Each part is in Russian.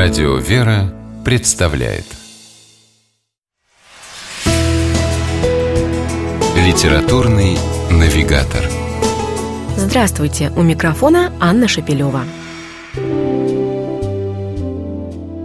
Радио «Вера» представляет Литературный навигатор Здравствуйте! У микрофона Анна Шапилева.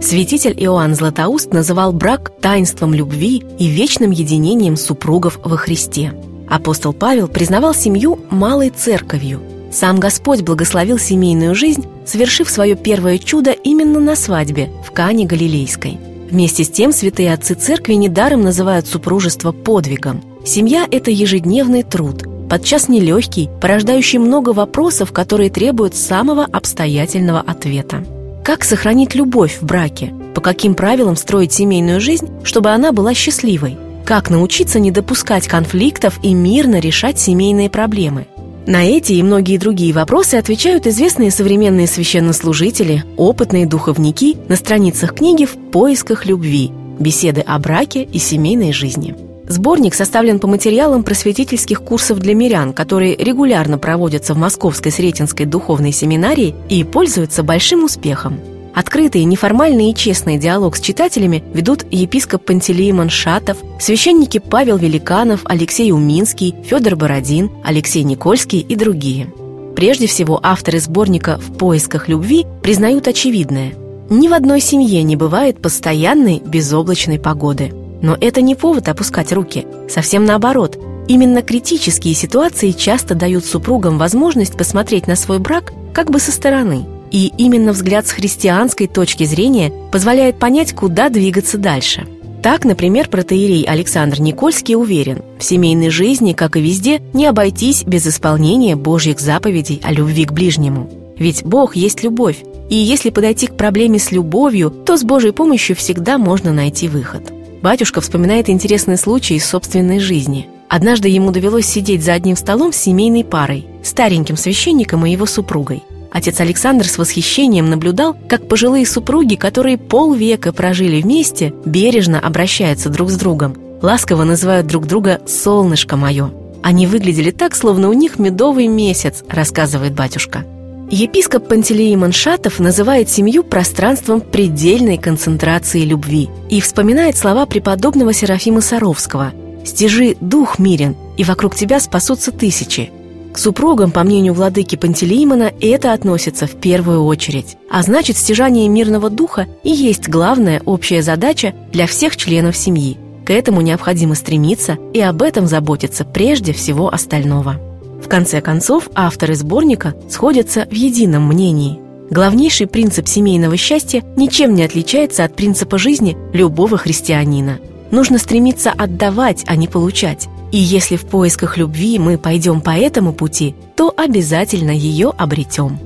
Святитель Иоанн Златоуст называл брак таинством любви и вечным единением супругов во Христе. Апостол Павел признавал семью малой церковью – сам Господь благословил семейную жизнь, совершив свое первое чудо именно на свадьбе в Кане Галилейской. Вместе с тем святые отцы церкви недаром называют супружество подвигом. Семья – это ежедневный труд, подчас нелегкий, порождающий много вопросов, которые требуют самого обстоятельного ответа. Как сохранить любовь в браке? По каким правилам строить семейную жизнь, чтобы она была счастливой? Как научиться не допускать конфликтов и мирно решать семейные проблемы? На эти и многие другие вопросы отвечают известные современные священнослужители, опытные духовники на страницах книги «В поисках любви. Беседы о браке и семейной жизни». Сборник составлен по материалам просветительских курсов для мирян, которые регулярно проводятся в Московской Сретенской духовной семинарии и пользуются большим успехом. Открытый, неформальный и честный диалог с читателями ведут епископ Пантелеимон Шатов, священники Павел Великанов, Алексей Уминский, Федор Бородин, Алексей Никольский и другие. Прежде всего, авторы сборника «В поисках любви» признают очевидное. Ни в одной семье не бывает постоянной безоблачной погоды. Но это не повод опускать руки. Совсем наоборот. Именно критические ситуации часто дают супругам возможность посмотреть на свой брак как бы со стороны – и именно взгляд с христианской точки зрения позволяет понять, куда двигаться дальше. Так, например, протеерей Александр Никольский уверен, в семейной жизни, как и везде, не обойтись без исполнения Божьих заповедей о любви к ближнему. Ведь Бог есть любовь, и если подойти к проблеме с любовью, то с Божьей помощью всегда можно найти выход. Батюшка вспоминает интересный случай из собственной жизни. Однажды ему довелось сидеть за одним столом с семейной парой, стареньким священником и его супругой – Отец Александр с восхищением наблюдал, как пожилые супруги, которые полвека прожили вместе, бережно обращаются друг с другом, ласково называют друг друга «солнышко мое». Они выглядели так, словно у них медовый месяц, рассказывает батюшка. Епископ Пантелей Маншатов называет семью пространством предельной концентрации любви и вспоминает слова преподобного Серафима Саровского «Стяжи дух мирен, и вокруг тебя спасутся тысячи, к супругам, по мнению владыки Пантелеимона, это относится в первую очередь. А значит, стяжание мирного духа и есть главная общая задача для всех членов семьи. К этому необходимо стремиться и об этом заботиться прежде всего остального. В конце концов, авторы сборника сходятся в едином мнении. Главнейший принцип семейного счастья ничем не отличается от принципа жизни любого христианина. Нужно стремиться отдавать, а не получать. И если в поисках любви мы пойдем по этому пути, то обязательно ее обретем.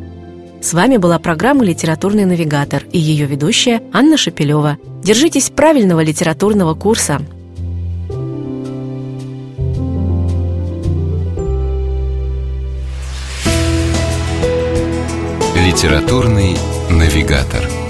С вами была программа «Литературный навигатор» и ее ведущая Анна Шапилева. Держитесь правильного литературного курса. «Литературный навигатор»